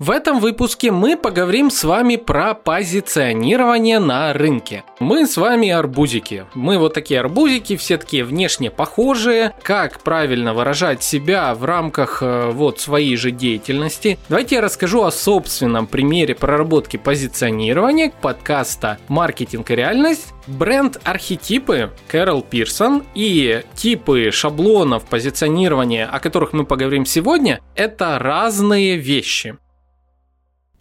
В этом выпуске мы поговорим с вами про позиционирование на рынке. Мы с вами арбузики. Мы вот такие арбузики, все такие внешне похожие. Как правильно выражать себя в рамках э, вот своей же деятельности? Давайте я расскажу о собственном примере проработки позиционирования подкаста «Маркетинг и реальность». Бренд-архетипы Кэрол Пирсон и типы шаблонов позиционирования, о которых мы поговорим сегодня, это разные вещи.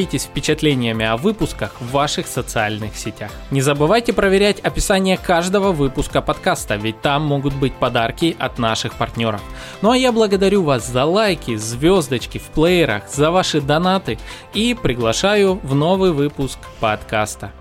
делитесь впечатлениями о выпусках в ваших социальных сетях. Не забывайте проверять описание каждого выпуска подкаста, ведь там могут быть подарки от наших партнеров. Ну а я благодарю вас за лайки, звездочки в плеерах, за ваши донаты и приглашаю в новый выпуск подкаста.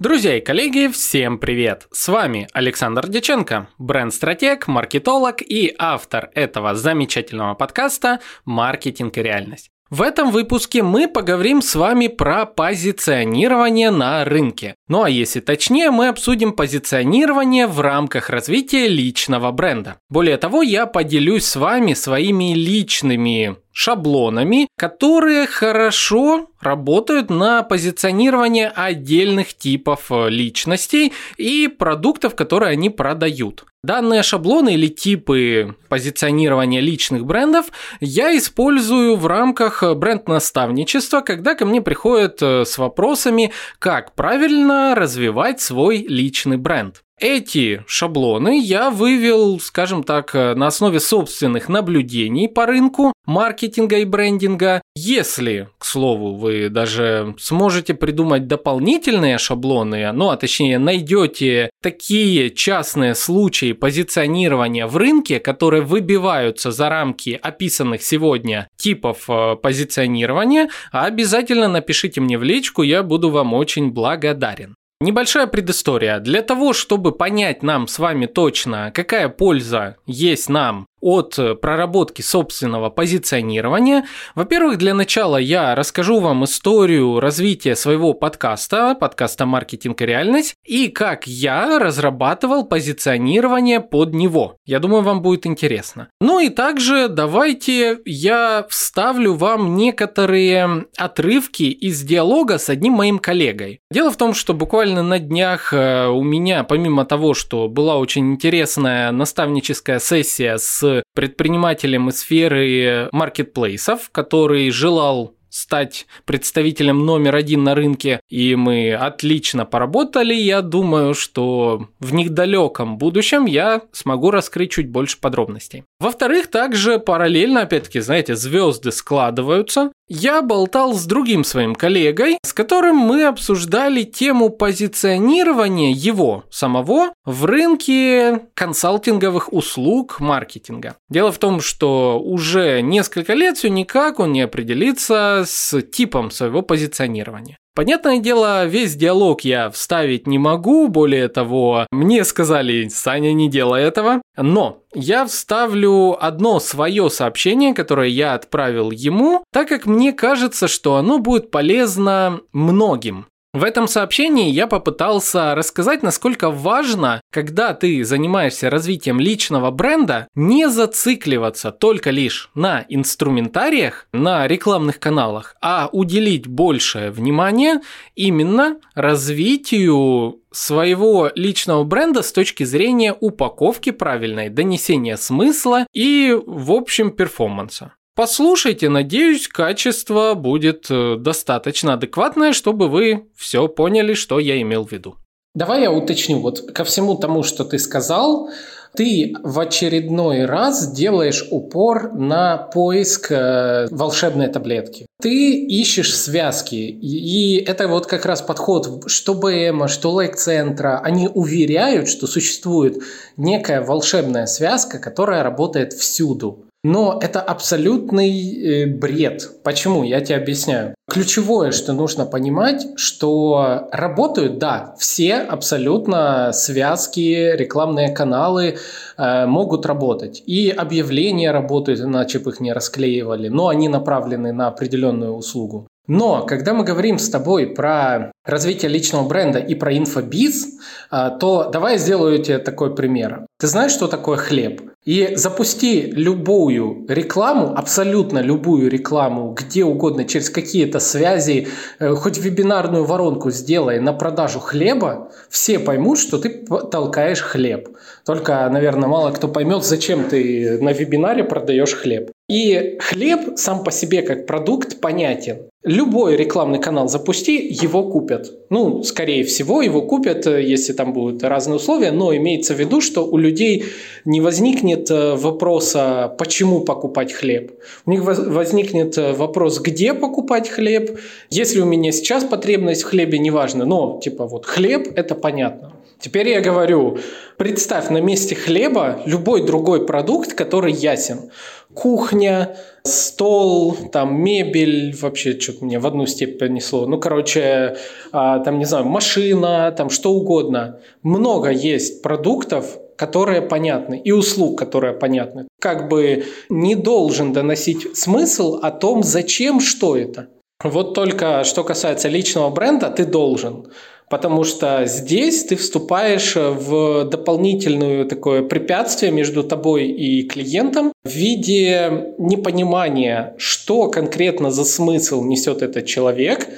Друзья и коллеги, всем привет! С вами Александр Деченко, бренд-стратег, маркетолог и автор этого замечательного подкаста «Маркетинг и реальность». В этом выпуске мы поговорим с вами про позиционирование на рынке. Ну а если точнее, мы обсудим позиционирование в рамках развития личного бренда. Более того, я поделюсь с вами своими личными шаблонами, которые хорошо работают на позиционирование отдельных типов э, личностей и продуктов, которые они продают. Данные шаблоны или типы позиционирования личных брендов я использую в рамках бренд-наставничества, когда ко мне приходят э, с вопросами, как правильно развивать свой личный бренд. Эти шаблоны я вывел, скажем так, на основе собственных наблюдений по рынку маркетинга и брендинга. Если, к слову, вы даже сможете придумать дополнительные шаблоны, ну а точнее найдете такие частные случаи позиционирования в рынке, которые выбиваются за рамки описанных сегодня типов э, позиционирования, обязательно напишите мне в личку, я буду вам очень благодарен. Небольшая предыстория. Для того, чтобы понять нам с вами точно, какая польза есть нам от э, проработки собственного позиционирования. Во-первых, для начала я расскажу вам историю развития своего подкаста, подкаста «Маркетинг и реальность», и как я разрабатывал позиционирование под него. Я думаю, вам будет интересно. Ну и также давайте я вставлю вам некоторые отрывки из диалога с одним моим коллегой. Дело в том, что буквально на днях э, у меня, помимо того, что была очень интересная наставническая сессия с предпринимателем из сферы маркетплейсов, который желал стать представителем номер один на рынке, и мы отлично поработали. Я думаю, что в недалеком будущем я смогу раскрыть чуть больше подробностей. Во-вторых, также параллельно, опять-таки, знаете, звезды складываются. Я болтал с другим своим коллегой, с которым мы обсуждали тему позиционирования его самого в рынке консалтинговых услуг маркетинга. Дело в том, что уже несколько лет все никак он не определится с типом своего позиционирования. Понятное дело, весь диалог я вставить не могу, более того, мне сказали, Саня, не делай этого, но я вставлю одно свое сообщение, которое я отправил ему, так как мне кажется, что оно будет полезно многим. В этом сообщении я попытался рассказать, насколько важно, когда ты занимаешься развитием личного бренда, не зацикливаться только лишь на инструментариях, на рекламных каналах, а уделить большее внимание именно развитию своего личного бренда с точки зрения упаковки правильной, донесения смысла и, в общем, перформанса. Послушайте, надеюсь, качество будет э, достаточно адекватное, чтобы вы все поняли, что я имел в виду. Давай я уточню. Вот ко всему тому, что ты сказал, ты в очередной раз делаешь упор на поиск э, волшебной таблетки. Ты ищешь связки, и это вот как раз подход, что БМ, что лайк-центра, они уверяют, что существует некая волшебная связка, которая работает всюду. Но это абсолютный э, бред. Почему? Я тебе объясняю. Ключевое, что нужно понимать, что работают, да, все абсолютно связки, рекламные каналы э, могут работать. И объявления работают, иначе бы их не расклеивали, но они направлены на определенную услугу. Но когда мы говорим с тобой про развитие личного бренда и про инфобиз, а, то давай сделаю тебе такой пример. Ты знаешь, что такое хлеб? И запусти любую рекламу, абсолютно любую рекламу, где угодно, через какие-то связи, э, хоть вебинарную воронку сделай на продажу хлеба, все поймут, что ты толкаешь хлеб. Только, наверное, мало кто поймет, зачем ты на вебинаре продаешь хлеб. И хлеб сам по себе как продукт понятен. Любой рекламный канал запусти, его купят. Ну, скорее всего, его купят, э, если там будут разные условия, но имеется в виду, что у людей не возникнет э, вопроса, почему покупать хлеб. У них возникнет э, вопрос, где покупать хлеб. Если у меня сейчас потребность в хлебе, неважно, но типа вот хлеб – это понятно. Теперь я говорю, представь на месте хлеба любой другой продукт, который ясен. Кухня, стол, там мебель, вообще что-то мне в одну степь понесло. Ну, короче, а, там, не знаю, машина, там что угодно. Много есть продуктов, которые понятны, и услуг, которые понятны. Как бы не должен доносить смысл о том, зачем, что это. Вот только что касается личного бренда, ты должен. Потому что здесь ты вступаешь в дополнительное такое препятствие между тобой и клиентом в виде непонимания, что конкретно за смысл несет этот человек,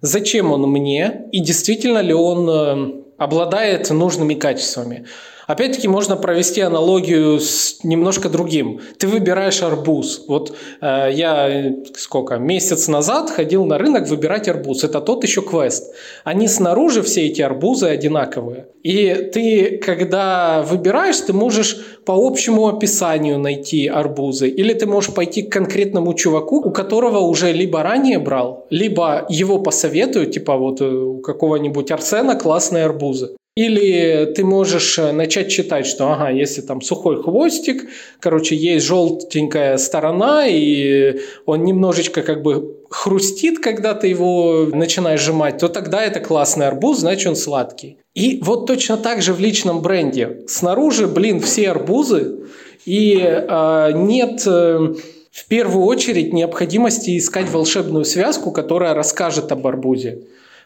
зачем он мне и действительно ли он э, обладает нужными качествами. Опять-таки можно провести аналогию с немножко другим. Ты выбираешь арбуз. Вот э, я сколько месяц назад ходил на рынок выбирать арбуз. Это тот еще квест. Они снаружи все эти арбузы одинаковые. И ты, когда выбираешь, ты можешь по общему описанию найти арбузы, или ты можешь пойти к конкретному чуваку, у которого уже либо ранее брал, либо его посоветуют, типа вот э, у какого-нибудь Арсена классные арбузы. Или ты можешь э, начать читать, что ага, если там сухой хвостик, короче, есть желтенькая сторона, и он немножечко как бы хрустит, когда ты его начинаешь сжимать, то тогда это классный арбуз, значит он сладкий. И вот точно так же в личном бренде. Снаружи, блин, все арбузы, и э, нет... Э, в первую очередь необходимости искать волшебную связку, которая расскажет об арбузе.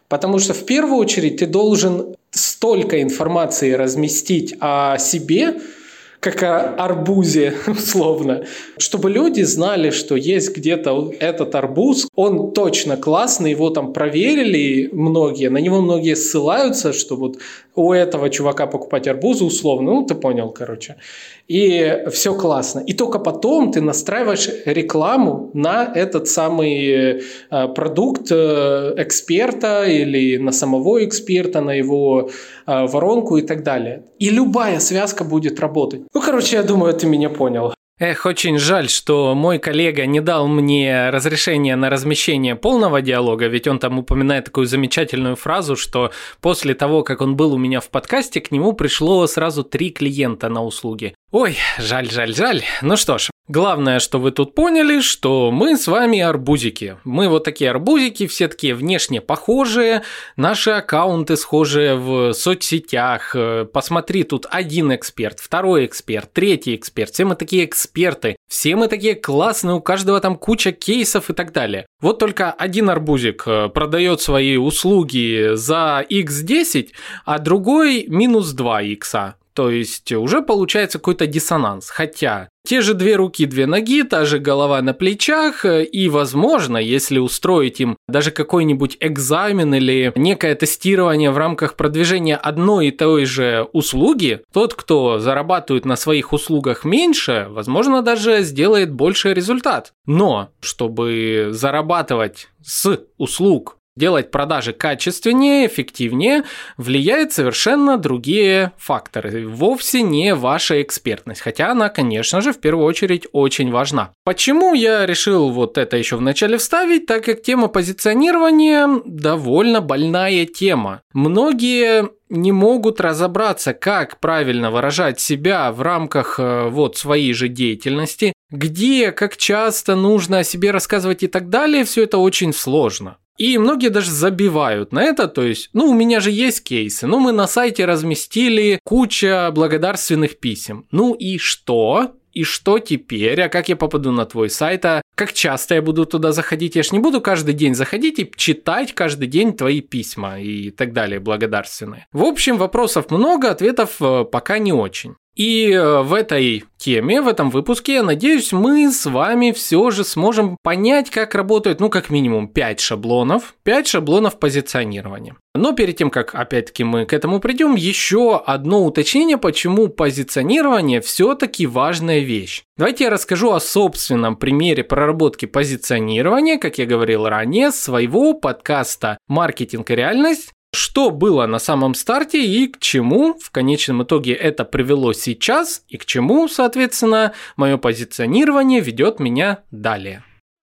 Потому что в первую очередь ты должен столько информации разместить о себе, как о арбузе, условно, чтобы люди знали, что есть где-то этот арбуз, он точно классный, его там проверили многие, на него многие ссылаются, что вот у этого чувака покупать арбузы условно, ну ты понял, короче и все классно. И только потом ты настраиваешь рекламу на этот самый э, продукт э, эксперта или на самого эксперта, на его э, воронку и так далее. И любая связка будет работать. Ну, короче, я думаю, ты меня понял. Эх, очень жаль, что мой коллега не дал мне разрешение на размещение полного диалога, ведь он там упоминает такую замечательную фразу, что после того, как он был у меня в подкасте, к нему пришло сразу три клиента на услуги. Ой, жаль, жаль, жаль. Ну что ж, Главное, что вы тут поняли, что мы с вами арбузики. Мы вот такие арбузики, все такие внешне похожие, наши аккаунты схожие в соцсетях. Посмотри, тут один эксперт, второй эксперт, третий эксперт. Все мы такие эксперты, все мы такие классные, у каждого там куча кейсов и так далее. Вот только один арбузик э, продает свои услуги за x10, а другой минус 2 икса. То есть уже получается какой-то диссонанс. Хотя те же две руки, две ноги, та же голова на плечах, и, возможно, если устроить им даже какой-нибудь экзамен или некое тестирование в рамках продвижения одной и той же услуги, тот, кто зарабатывает на своих услугах меньше, возможно, даже сделает больший результат. Но, чтобы зарабатывать с услуг делать продажи качественнее, эффективнее, влияет совершенно другие факторы. Вовсе не ваша экспертность, хотя она, конечно же, в первую очередь очень важна. Почему я решил вот это еще вначале вставить, так как тема позиционирования довольно больная тема. Многие не могут разобраться, как правильно выражать себя в рамках э, вот своей же деятельности, где, как часто нужно о себе рассказывать и так далее, все это очень сложно. И многие даже забивают на это, то есть, ну, у меня же есть кейсы, ну, мы на сайте разместили куча благодарственных писем. Ну и что? И что теперь? А как я попаду на твой сайт? А как часто я буду туда заходить? Я ж не буду каждый день заходить и читать каждый день твои письма и так далее, благодарственные. В общем, вопросов много, ответов э, пока не очень. И э, в этой теме, в этом выпуске, надеюсь, мы с вами все же сможем понять, как работают, ну, как минимум, 5 шаблонов, 5 шаблонов позиционирования. Но перед тем, как, опять-таки, мы к этому придем, еще одно уточнение, почему позиционирование все-таки важная вещь. Давайте я расскажу о собственном примере проработки позиционирования, как я говорил ранее, своего подкаста «Маркетинг и реальность», что было на самом старте и к чему в конечном итоге это привело сейчас и к чему, соответственно, мое позиционирование ведет меня далее.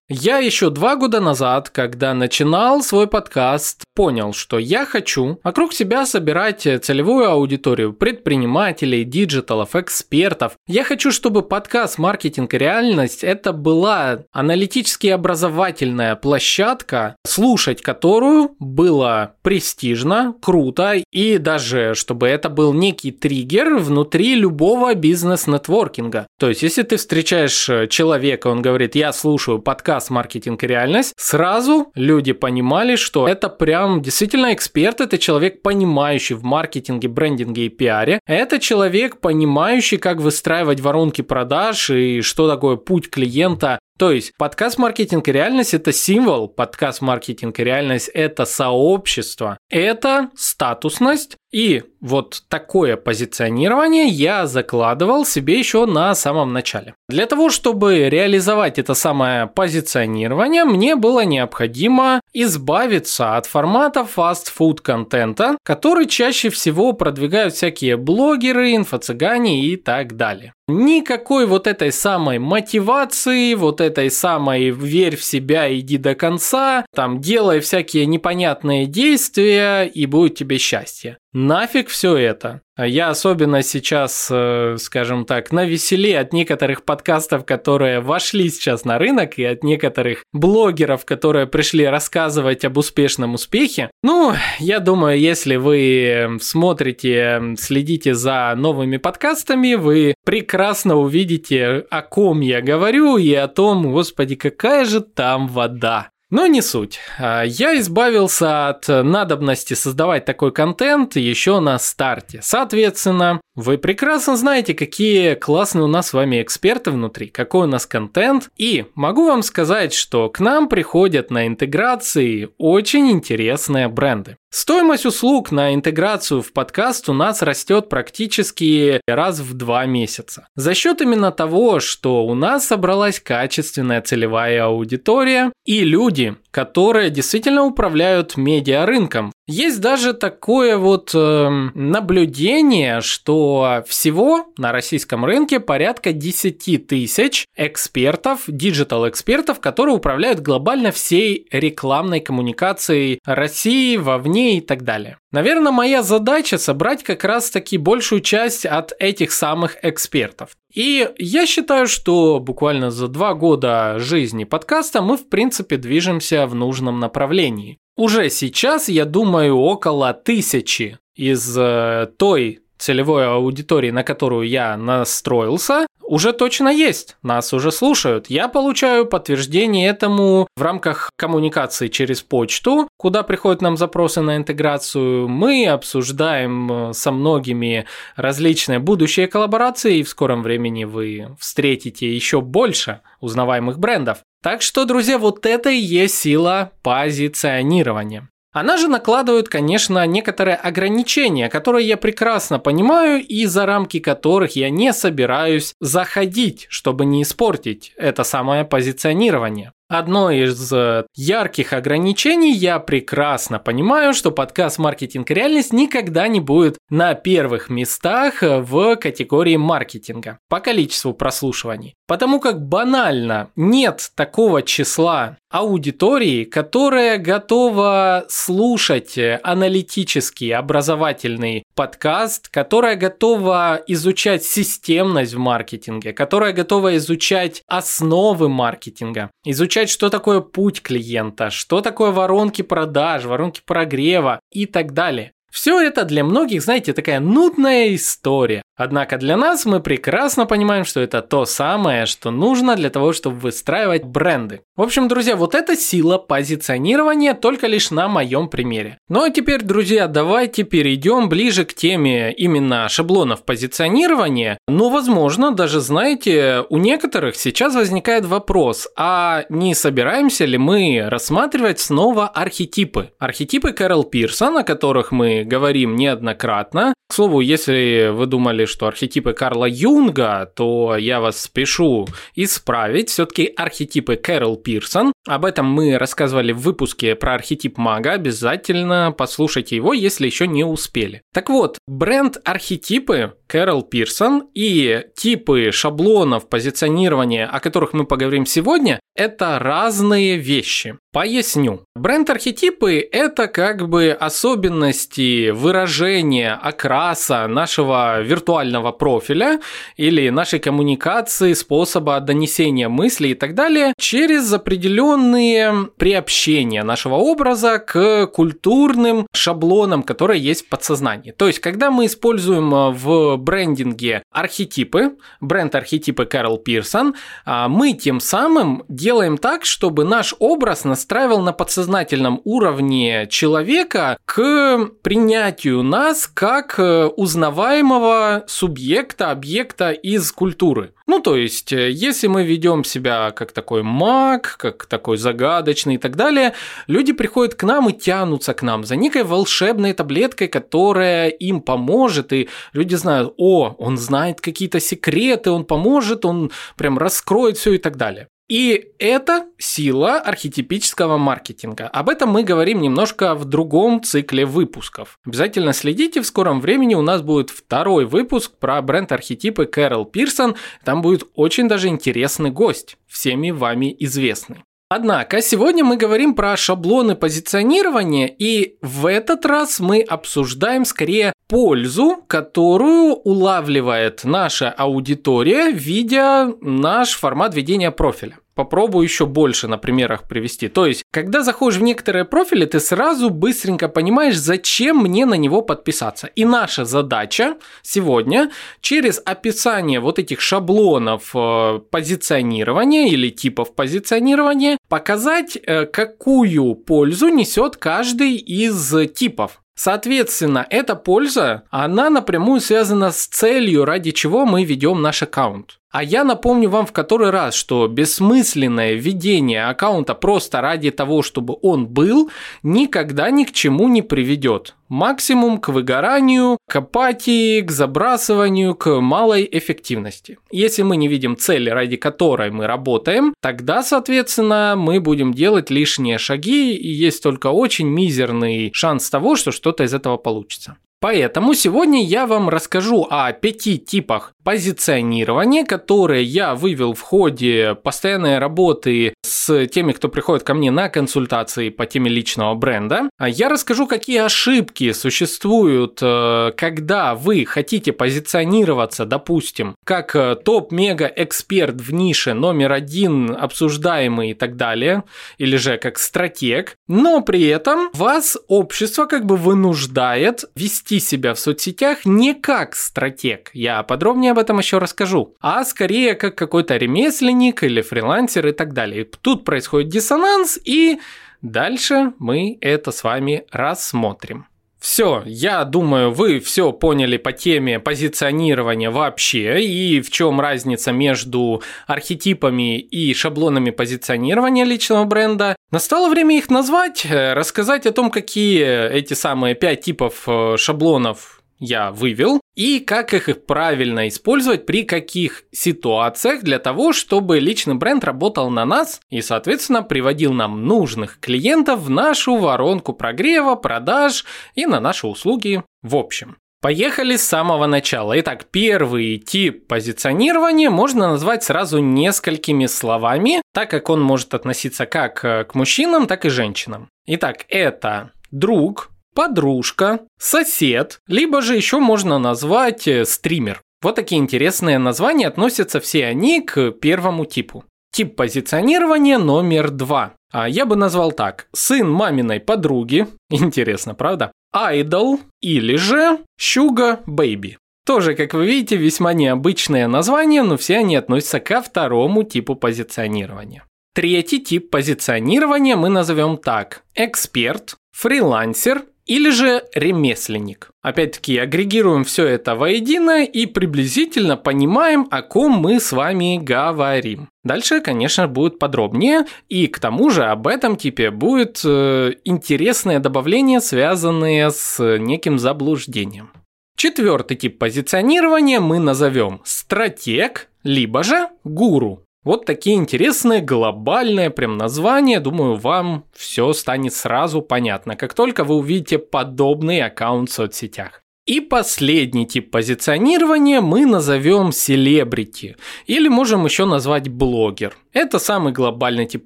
Я еще два года назад, когда начинал свой подкаст, понял, что я хочу вокруг себя собирать целевую аудиторию предпринимателей, диджиталов, экспертов. Я хочу, чтобы подкаст «Маркетинг и реальность» это была аналитически образовательная площадка, слушать которую было престижно, круто и даже, чтобы это был некий триггер внутри любого бизнес-нетворкинга. То есть, если ты встречаешь человека, он говорит, я слушаю подкаст подкаст «Маркетинг и реальность», сразу люди понимали, что это прям действительно эксперт, это человек, понимающий в маркетинге, брендинге и пиаре. Это человек, понимающий, как выстраивать воронки продаж и что такое путь клиента то есть подкаст «Маркетинг и реальность» – это символ, подкаст «Маркетинг и реальность» – это сообщество, это статусность, и вот такое позиционирование я закладывал себе еще на самом начале. Для того, чтобы реализовать это самое позиционирование, мне было необходимо избавиться от формата фастфуд контента, который чаще всего продвигают всякие блогеры, инфо-цыгане и так далее. Никакой вот этой самой мотивации, вот этой самой верь в себя, иди до конца, там делай всякие непонятные действия и будет тебе счастье. Нафиг все это. Я особенно сейчас, э, скажем так, на веселе от некоторых подкастов, которые вошли сейчас на рынок, и от некоторых блогеров, которые пришли рассказывать об успешном успехе. Ну, я думаю, если вы смотрите, следите за новыми подкастами, вы прекрасно увидите, о ком я говорю, и о том, господи, какая же там вода. Но не суть. А, я избавился от надобности создавать такой контент еще на старте. Соответственно, вы прекрасно знаете, какие классные у нас с вами эксперты внутри, какой у нас контент. И могу вам сказать, что к нам приходят на интеграции очень интересные бренды. Стоимость услуг на интеграцию в подкаст у нас растет практически раз в два месяца. За счет именно того, что у нас собралась качественная целевая аудитория и люди, которые действительно управляют медиарынком. Есть даже такое вот э, наблюдение, что всего на российском рынке порядка 10 тысяч экспертов, диджитал-экспертов, которые управляют глобально всей рекламной коммуникацией России, вовне и так далее. Наверное, моя задача собрать как раз таки большую часть от этих самых экспертов. И я считаю, что буквально за два года жизни подкаста мы, в принципе, движемся в нужном направлении. Уже сейчас, я думаю, около тысячи из э, той целевой аудитории, на которую я настроился, уже точно есть. Нас уже слушают. Я получаю подтверждение этому в рамках коммуникации через почту, куда приходят нам запросы на интеграцию. Мы обсуждаем э, со многими различные будущие коллаборации, и в скором времени вы встретите еще больше узнаваемых брендов. Так что, друзья, вот это и есть сила позиционирования. Она же накладывает, конечно, некоторые ограничения, которые я прекрасно понимаю и за рамки которых я не собираюсь заходить, чтобы не испортить это самое позиционирование. Одно из э, ярких ограничений, я прекрасно понимаю, что подкаст «Маркетинг и реальность» никогда не будет на первых местах в категории маркетинга по количеству прослушиваний. Потому как банально нет такого числа аудитории, которая готова слушать аналитический, образовательный подкаст, которая готова изучать системность в маркетинге, которая готова изучать основы маркетинга, изучать, что такое путь клиента, что такое воронки продаж, воронки прогрева и так далее. Все это для многих, знаете, такая нудная история. Однако для нас мы прекрасно понимаем, что это то самое, что нужно для того, чтобы выстраивать бренды. В общем, друзья, вот эта сила позиционирования только лишь на моем примере. Ну а теперь, друзья, давайте перейдем ближе к теме именно шаблонов позиционирования. Ну, возможно, даже, знаете, у некоторых сейчас возникает вопрос, а не собираемся ли мы рассматривать снова архетипы? Архетипы Кэрол Пирсон, о которых мы говорим неоднократно. К слову, если вы думали, что архетипы Карла Юнга, то я вас спешу исправить. Все-таки архетипы Кэрол Пирсон. Об этом мы рассказывали в выпуске про архетип мага. Обязательно послушайте его, если еще не успели. Так вот, бренд архетипы Кэрол Пирсон и типы шаблонов позиционирования, о которых мы поговорим сегодня, это разные вещи. Поясню. Бренд-архетипы – это как бы особенности выражения, окраса нашего виртуального профиля или нашей коммуникации, способа донесения мыслей и так далее через определенные приобщения нашего образа к культурным шаблонам, которые есть в подсознании. То есть, когда мы используем в брендинге архетипы, бренд-архетипы Кэрол Пирсон, а, мы тем самым делаем так, чтобы наш образ настраивал на подсознательном уровне человека к принятию нас как э, узнаваемого субъекта, объекта из культуры. Ну, то есть, э, если мы ведем себя как такой маг, как такой загадочный и так далее, люди приходят к нам и тянутся к нам за некой волшебной таблеткой, которая им поможет, и люди знают, о, он знает какие-то секреты, он поможет, он прям раскроет все и так далее. И это сила архетипического маркетинга. Об этом мы говорим немножко в другом цикле выпусков. Обязательно следите, в скором времени у нас будет второй выпуск про бренд-архетипы Кэрол Пирсон. Там будет очень даже интересный гость, всеми вами известный. Однако сегодня мы говорим про шаблоны позиционирования, и в этот раз мы обсуждаем скорее пользу, которую улавливает наша аудитория, видя наш формат ведения профиля. Попробую еще больше на примерах привести. То есть, когда заходишь в некоторые профили, ты сразу быстренько понимаешь, зачем мне на него подписаться. И наша задача сегодня через описание вот этих шаблонов э, позиционирования или типов позиционирования показать, э, какую пользу несет каждый из типов. Соответственно, эта польза, она напрямую связана с целью, ради чего мы ведем наш аккаунт. А я напомню вам в который раз, что бессмысленное ведение аккаунта просто ради того, чтобы он был, никогда ни к чему не приведет. Максимум к выгоранию, к апатии, к забрасыванию, к малой эффективности. Если мы не видим цели, ради которой мы работаем, тогда, соответственно, мы будем делать лишние шаги, и есть только очень мизерный шанс того, что что-то из этого получится. Поэтому сегодня я вам расскажу о пяти типах позиционирования, которые я вывел в ходе постоянной работы с теми, кто приходит ко мне на консультации по теме личного бренда. Я расскажу, какие ошибки существуют, э, когда вы хотите позиционироваться, допустим, как э, топ-мега-эксперт в нише номер один, обсуждаемый и так далее, или же как стратег, но при этом вас общество как бы вынуждает вести вести себя в соцсетях не как стратег, я подробнее об этом еще расскажу, а скорее как какой-то ремесленник или фрилансер и так далее. Тут происходит диссонанс, и дальше мы это с вами рассмотрим. Все, я думаю, вы все поняли по теме позиционирования вообще и в чем разница между архетипами и шаблонами позиционирования личного бренда. Настало время их назвать, э, рассказать о том, какие эти самые пять типов э, шаблонов я вывел, и как их правильно использовать при каких ситуациях для того, чтобы личный бренд работал на нас и, соответственно, приводил нам нужных клиентов в нашу воронку прогрева, продаж и на наши услуги в общем. Поехали с самого начала. Итак, первый тип позиционирования можно назвать сразу несколькими словами, так как он может относиться как к мужчинам, так и женщинам. Итак, это друг, подружка, сосед, либо же еще можно назвать э, стример. Вот такие интересные названия относятся все они к первому типу. Тип позиционирования номер два. А я бы назвал так. Сын маминой подруги. Интересно, правда? Idol или же Sugar Baby. Тоже, как вы видите, весьма необычные названия, но все они относятся ко второму типу позиционирования. Третий тип позиционирования мы назовем так. Эксперт, фрилансер или же ремесленник. Опять-таки, агрегируем все это воедино и приблизительно понимаем, о ком мы с вами говорим. Дальше, конечно, будет подробнее, и к тому же об этом типе будет э, интересное добавление, связанное с неким заблуждением. Четвертый тип позиционирования мы назовем стратег, либо же гуру. Вот такие интересные глобальные прям названия. Думаю, вам все станет сразу понятно, как только вы увидите подобный аккаунт в соцсетях. И последний тип позиционирования мы назовем селебрити, или можем еще назвать блогер. Это самый глобальный тип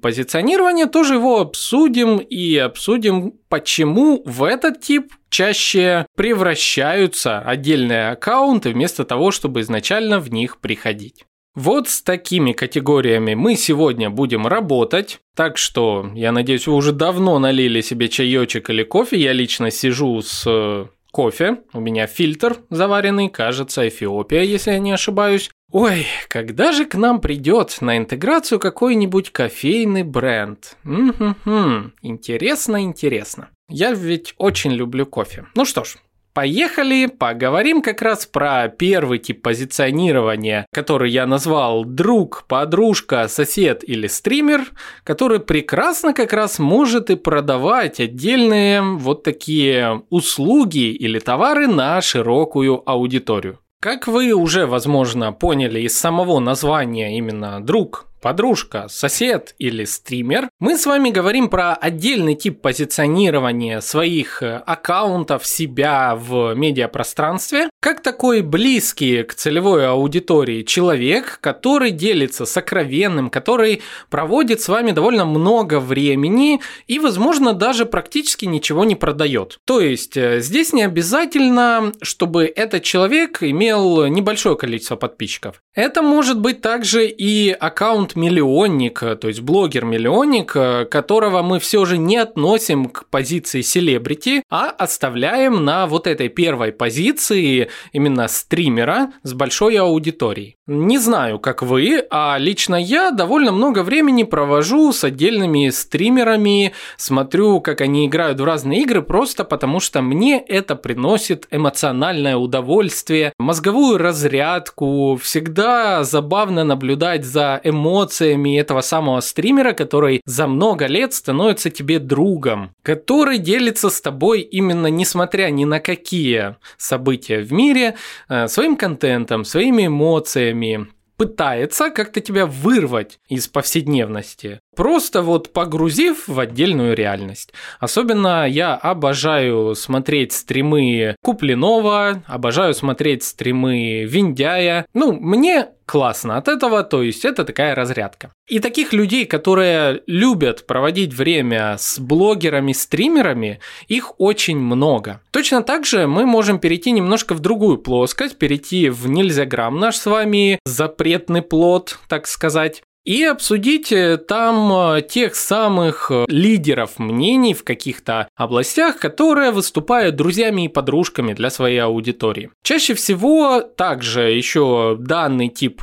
позиционирования, тоже его обсудим и обсудим, почему в этот тип чаще превращаются отдельные аккаунты вместо того, чтобы изначально в них приходить. Вот с такими категориями мы сегодня будем работать. Так что, я надеюсь, вы уже давно налили себе чаечек или кофе. Я лично сижу с э, кофе. У меня фильтр заваренный, кажется, Эфиопия, если я не ошибаюсь. Ой, когда же к нам придет на интеграцию какой-нибудь кофейный бренд? Угу, интересно, интересно. Я ведь очень люблю кофе. Ну что ж, Поехали, поговорим как раз про первый тип позиционирования, который я назвал друг, подружка, сосед или стример, который прекрасно как раз может и продавать отдельные вот такие услуги или товары на широкую аудиторию. Как вы уже, возможно, поняли из самого названия именно друг, подружка, сосед или стример, мы с вами говорим про отдельный тип позиционирования своих э, аккаунтов, себя в медиапространстве, как такой близкий к целевой аудитории человек, который делится сокровенным, который проводит с вами довольно много времени и, возможно, даже практически ничего не продает. То есть э, здесь не обязательно, чтобы этот человек имел небольшое количество подписчиков. Это может быть также и аккаунт аккаунт-миллионник, то есть блогер-миллионник, которого мы все же не относим к позиции селебрити, а оставляем на вот этой первой позиции именно стримера с большой аудиторией. Не знаю, как вы, а лично я довольно много времени провожу с отдельными стримерами, смотрю, как они играют в разные игры, просто потому что мне это приносит эмоциональное удовольствие, мозговую разрядку, всегда забавно наблюдать за эмоциями этого самого стримера, который за много лет становится тебе другом, который делится с тобой именно несмотря ни на какие события в мире, э, своим контентом, своими эмоциями, пытается как-то тебя вырвать из повседневности, просто вот погрузив в отдельную реальность. Особенно я обожаю смотреть стримы Куплинова, обожаю смотреть стримы Виндяя. Ну, мне классно от этого, то есть это такая разрядка. И таких людей, которые любят проводить время с блогерами, стримерами, их очень много. Точно так же мы можем перейти немножко в другую плоскость, перейти в нельзяграмм наш с вами запретный плод, так сказать, и обсудить э, там э, тех самых э, лидеров мнений в каких-то областях, которые выступают друзьями и подружками для своей аудитории. Чаще всего также еще данный тип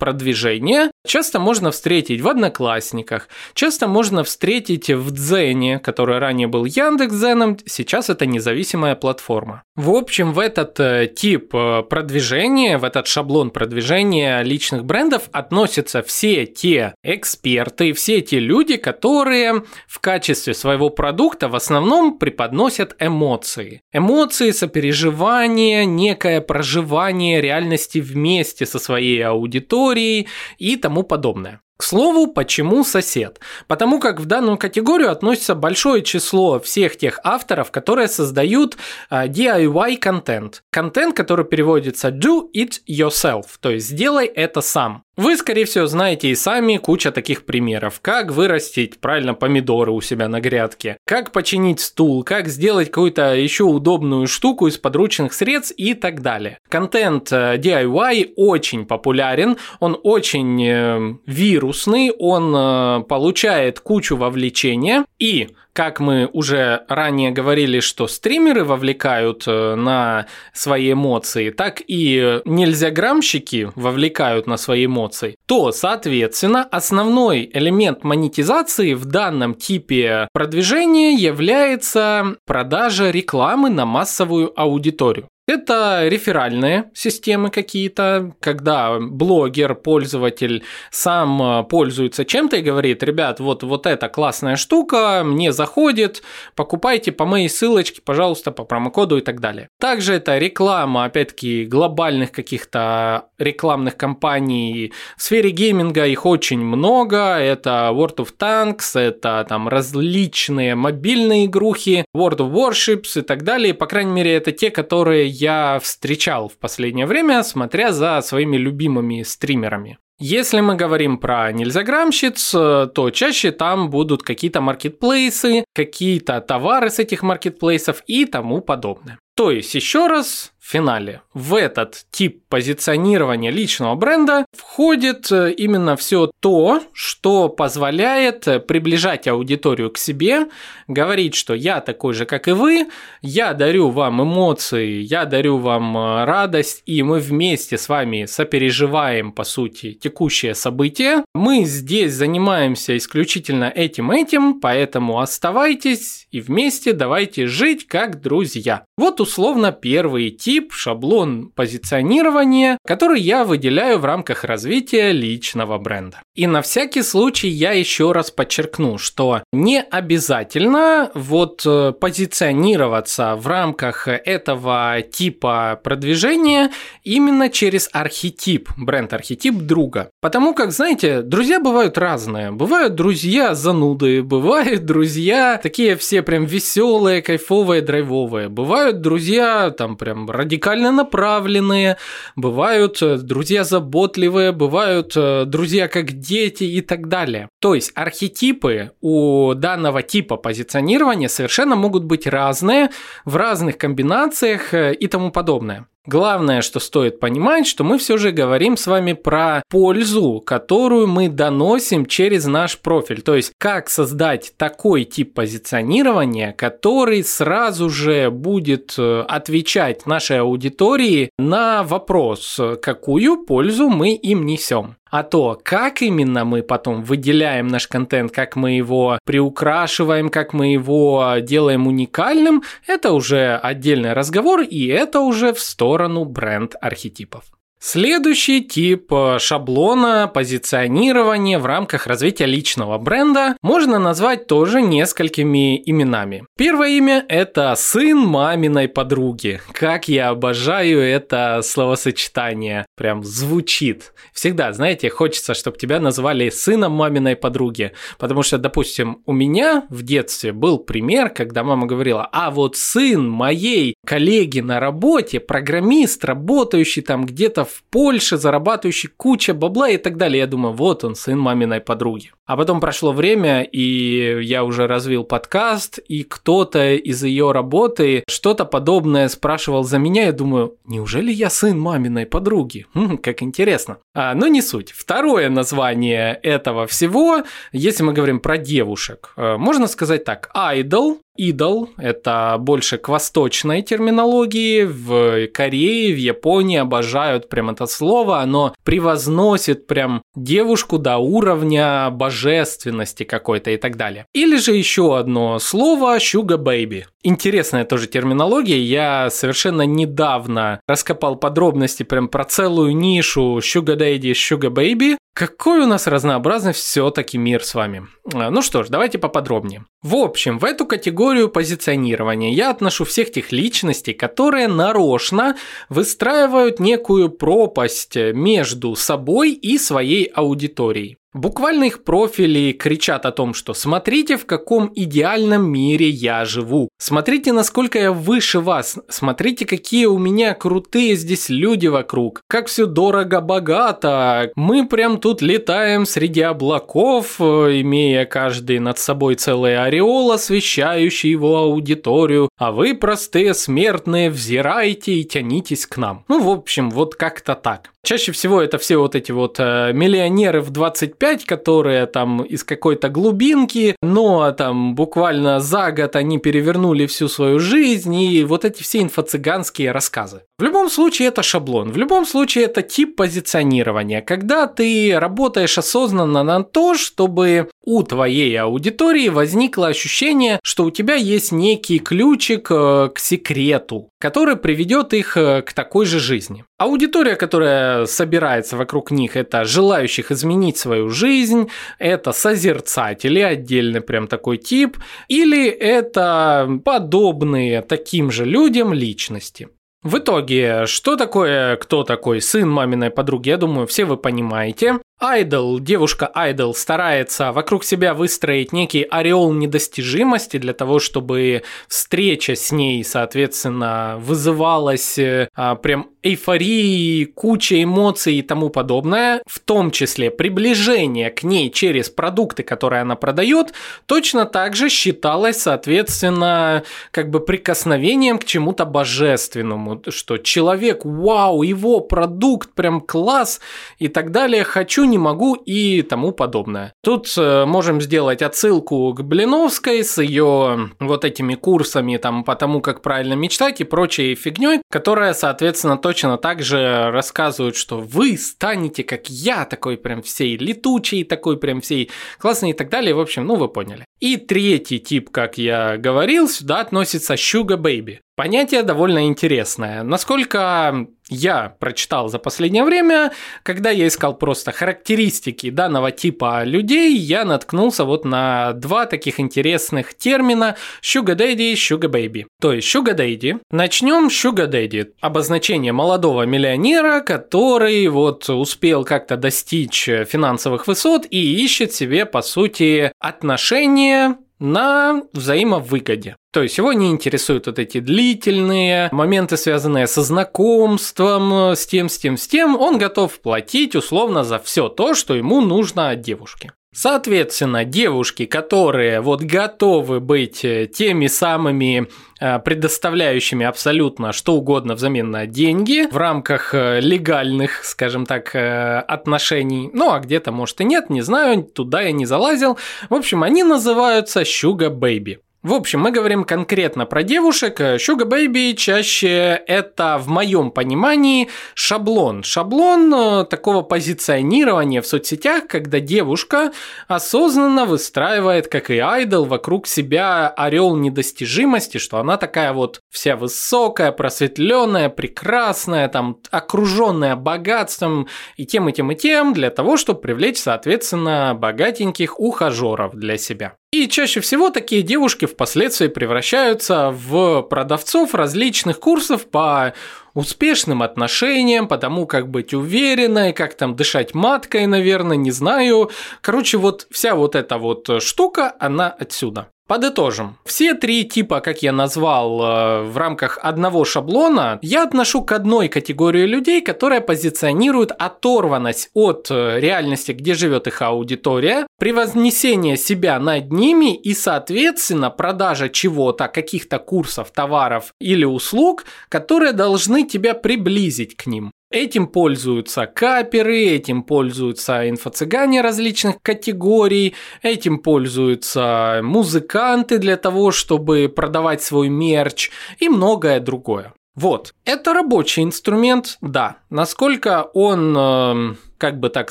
продвижения часто можно встретить в Одноклассниках, часто можно встретить в Дзене, который ранее был Яндекс.Дзеном, сейчас это независимая платформа. В общем, в этот тип продвижения, в этот шаблон продвижения личных брендов относятся все те эксперты, все те люди, которые в качестве своего продукта в основном преподносят эмоции. Эмоции, сопереживание, некое проживание реальности вместе со своей аудиторией и тому подобное. К слову, почему сосед? Потому как в данную категорию относится большое число всех тех авторов, которые создают а, DIY контент. Контент, который переводится do it yourself, то есть сделай это сам. Вы, скорее всего, знаете и сами куча таких примеров. Как вырастить правильно помидоры у себя на грядке, как починить стул, как сделать какую-то еще удобную штуку из подручных средств и так далее. Контент э, DIY очень популярен, он очень э, вирусный, он э, получает кучу вовлечения. И как мы уже ранее говорили, что стримеры вовлекают э, на свои эмоции, так и нельзя граммщики вовлекают на свои эмоции, то, соответственно, основной элемент монетизации в данном типе продвижения является продажа рекламы на массовую аудиторию. Это реферальные системы какие-то, когда блогер, пользователь сам э, пользуется чем-то и говорит, ребят, вот, вот эта классная штука, мне заходит, покупайте по моей ссылочке, пожалуйста, по промокоду и так далее. Также это реклама, опять-таки, глобальных каких-то рекламных кампаний в сфере гейминга, их очень много, это World of Tanks, это там различные мобильные игрухи, World of Warships и так далее, по крайней мере, это те, которые я встречал в последнее время, смотря за своими любимыми стримерами. Если мы говорим про нельзяграмщиц, то чаще там будут какие-то маркетплейсы, какие-то товары с этих маркетплейсов и тому подобное. То есть, еще раз, в финале, в этот тип позиционирования личного бренда входит э, именно все то, что позволяет э, приближать аудиторию к себе, говорить, что я такой же, как и вы, я дарю вам эмоции, я дарю вам э, радость, и мы вместе с вами сопереживаем, по сути, текущее событие. Мы здесь занимаемся исключительно этим-этим, поэтому оставайтесь и вместе давайте жить как друзья. Вот условно первый тип, шаблон позиционирования, который я выделяю в рамках развития личного бренда. И на всякий случай я еще раз подчеркну, что не обязательно вот э, позиционироваться в рамках этого типа продвижения именно через архетип, бренд-архетип друга. Потому как, знаете, друзья бывают разные. Бывают друзья зануды, бывают друзья такие все прям веселые, кайфовые, драйвовые. Бывают друзья там прям радикально направленные, бывают э, друзья заботливые, бывают э, друзья как дети и так далее. То есть архетипы у данного типа позиционирования совершенно могут быть разные в разных комбинациях э, и тому подобное. Главное, что стоит понимать, что мы все же говорим с вами про пользу, которую мы доносим через наш профиль. То есть, как создать такой тип позиционирования, который сразу же будет э, отвечать нашей аудитории на вопрос, какую пользу мы им несем. А то, как именно мы потом выделяем наш контент, как мы его приукрашиваем, как мы его делаем уникальным, это уже отдельный разговор, и это уже в сторону бренд-архетипов. Следующий тип э, шаблона позиционирования в рамках развития личного бренда можно назвать тоже несколькими именами. Первое имя – это сын маминой подруги. Как я обожаю это словосочетание. Прям звучит. Всегда, знаете, хочется, чтобы тебя назвали сыном маминой подруги. Потому что, допустим, у меня в детстве был пример, когда мама говорила, а вот сын моей коллеги на работе, программист, работающий там где-то в Польше, зарабатывающий куча бабла и так далее. Я думаю, вот он, сын маминой подруги. А потом прошло время, и я уже развил подкаст, и кто-то из ее работы что-то подобное спрашивал за меня. Я думаю, неужели я сын маминой подруги? Хм, как интересно. А, но не суть. Второе название этого всего, если мы говорим про девушек, э, можно сказать так. Idol идол, это больше к восточной терминологии, в Корее, в Японии обожают прям это слово, оно превозносит прям девушку до уровня божественности какой-то и так далее. Или же еще одно слово sugar baby. Интересная тоже терминология, я совершенно недавно раскопал подробности прям про целую нишу sugar daddy, sugar baby, какой у нас разнообразный все-таки мир с вами. А, ну что ж, давайте поподробнее. В общем, в эту категорию позиционирования я отношу всех тех личностей, которые нарочно выстраивают некую пропасть между собой и своей аудиторией. Буквально их профили кричат о том, что смотрите, в каком идеальном мире я живу. Смотрите, насколько я выше вас. Смотрите, какие у меня крутые здесь люди вокруг. Как все дорого-богато. Мы прям тут летаем среди облаков, э, имея каждый над собой целый ореол, освещающий его аудиторию. А вы, простые смертные, взирайте и тянитесь к нам. Ну, в общем, вот как-то так. Чаще всего это все вот эти вот э, миллионеры в 25, которые там из какой-то глубинки, но там буквально за год они перевернули всю свою жизнь и вот эти все инфо-цыганские рассказы. В любом случае это шаблон, в любом случае это тип позиционирования, когда ты работаешь осознанно на то, чтобы у твоей аудитории возникло ощущение, что у тебя есть некий ключик э, к секрету, который приведет их э, к такой же жизни. Аудитория, которая собирается вокруг них, это желающих изменить свою жизнь, это созерцатели, отдельный прям такой тип, или это подобные таким же людям личности. В итоге, что такое, кто такой сын маминой подруги, я думаю, все вы понимаете. Айдол, девушка Айдол старается вокруг себя выстроить некий ореол недостижимости для того, чтобы встреча с ней, соответственно, вызывалась а, прям эйфории, куча эмоций и тому подобное, в том числе приближение к ней через продукты, которые она продает, точно так же считалось, соответственно, как бы прикосновением к чему-то божественному, что человек, вау, его продукт прям класс и так далее, хочу не могу и тому подобное. Тут э, можем сделать отсылку к Блиновской с ее вот этими курсами там по тому, как правильно мечтать и прочей фигней, которая, соответственно, точно так же рассказывает, что вы станете как я, такой прям всей летучий, такой прям всей классный и так далее. В общем, ну вы поняли. И третий тип, как я говорил, сюда относится Sugar Baby. Понятие довольно интересное. Насколько я прочитал за последнее время, когда я искал просто характеристики данного типа людей, я наткнулся вот на два таких интересных термина Sugar Daddy и Sugar Baby. То есть Sugar Daddy. Начнем с Sugar Daddy. Обозначение молодого миллионера, который вот успел как-то достичь финансовых высот и ищет себе, по сути, отношения на взаимовыгоде. То есть его не интересуют вот эти длительные моменты, связанные со знакомством, с тем, с тем, с тем. Он готов платить условно за все то, что ему нужно от девушки. Соответственно, девушки, которые вот готовы быть э, теми самыми э, предоставляющими абсолютно что угодно взамен на деньги в рамках э, легальных, скажем так, отношений. Ну, а где-то, может, и нет, не знаю, туда я не залазил. В общем, они называются Sugar Baby. В общем, мы говорим конкретно про девушек. Sugar Baby чаще это, в моем понимании, шаблон. Шаблон э, такого позиционирования в соцсетях, когда девушка осознанно выстраивает, как и айдол, вокруг себя орел недостижимости, что она такая вот вся высокая, просветленная, прекрасная, там, окруженная богатством и тем, и тем, и тем, для того, чтобы привлечь, соответственно, богатеньких ухажеров для себя. И чаще всего такие девушки впоследствии превращаются в продавцов различных курсов по успешным отношениям, по тому, как быть уверенной, как там дышать маткой, наверное, не знаю. Короче, вот вся вот эта вот штука, она отсюда. Подытожим. Все три типа, как я назвал, э, в рамках одного шаблона, я отношу к одной категории людей, которая позиционирует оторванность от э, реальности, где живет их аудитория, превознесение себя над ними и, соответственно, продажа чего-то, каких-то курсов, товаров или услуг, которые должны тебя приблизить к ним. Этим пользуются каперы, этим пользуются инфо-цыгане различных категорий, этим пользуются музыканты для того, чтобы продавать свой мерч и многое другое. Вот, это рабочий инструмент, да. Насколько он, э, как бы так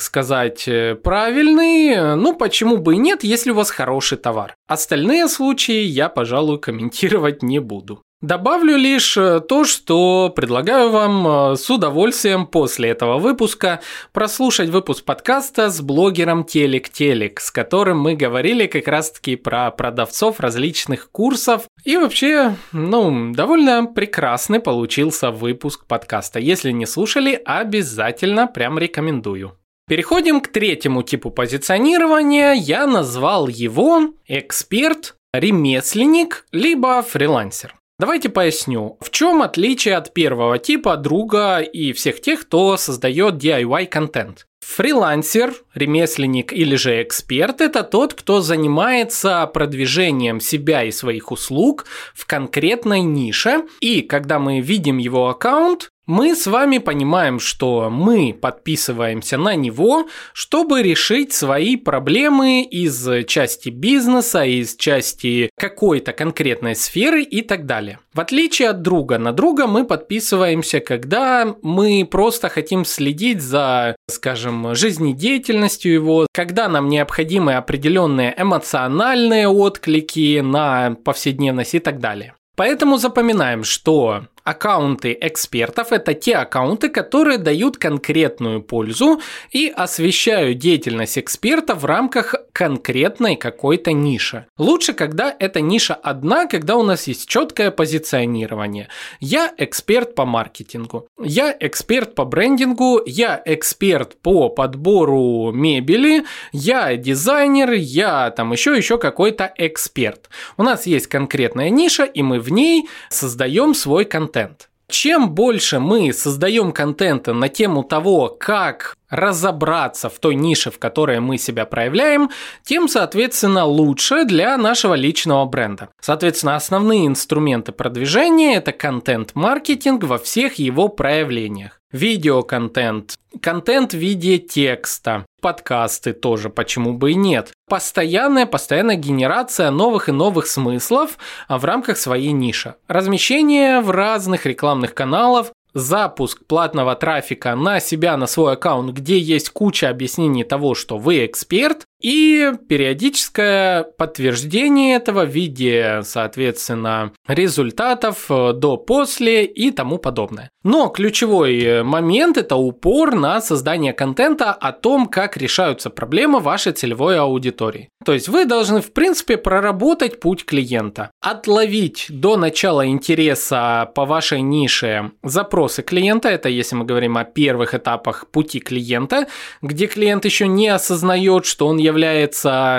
сказать, э, правильный, ну почему бы и нет, если у вас хороший товар. Остальные случаи я, пожалуй, комментировать не буду. Добавлю лишь э, то, что предлагаю вам э, с удовольствием после этого выпуска прослушать выпуск подкаста с блогером Телек Телек, с которым мы говорили как раз-таки про продавцов различных курсов. И вообще, ну, довольно прекрасный получился выпуск подкаста. Если не слушали, обязательно прям рекомендую. Переходим к третьему типу позиционирования. Я назвал его эксперт, ремесленник, либо фрилансер. Давайте поясню, в чем отличие от первого типа друга и всех тех, кто создает DIY-контент. Фрилансер, ремесленник или же эксперт – это тот, кто занимается продвижением себя и своих услуг в конкретной нише. И когда мы видим его аккаунт, мы с вами понимаем, что мы подписываемся на него, чтобы решить свои проблемы из части бизнеса, из части какой-то конкретной сферы и так далее. В отличие от друга на друга мы подписываемся, когда мы просто хотим следить за, скажем, жизнедеятельностью его, когда нам необходимы определенные эмоциональные отклики на повседневность и так далее. Поэтому запоминаем, что Аккаунты экспертов – это те аккаунты, которые дают конкретную пользу и освещают деятельность эксперта в рамках конкретной какой-то ниши. Лучше, когда эта ниша одна, когда у нас есть четкое позиционирование. Я эксперт по маркетингу, я эксперт по брендингу, я эксперт по подбору мебели, я дизайнер, я там еще еще какой-то эксперт. У нас есть конкретная ниша, и мы в ней создаем свой контент контент. Чем больше мы создаем контента на тему того, как разобраться в той нише, в которой мы себя проявляем, тем, соответственно, лучше для нашего личного бренда. Соответственно, основные инструменты продвижения – это контент-маркетинг во всех его проявлениях. Видеоконтент, контент в виде текста, подкасты тоже, почему бы и нет. Постоянная, постоянная генерация новых и новых смыслов в рамках своей ниши. Размещение в разных рекламных каналах, запуск платного трафика на себя, на свой аккаунт, где есть куча объяснений того, что вы эксперт, и периодическое подтверждение этого в виде, соответственно, результатов э, до-после и тому подобное. Но ключевой момент – это упор на создание контента о том, как решаются проблемы вашей целевой аудитории. То есть вы должны, в принципе, проработать путь клиента, отловить до начала интереса по вашей нише запросы клиента, это если мы говорим о первых этапах пути клиента, где клиент еще не осознает, что он является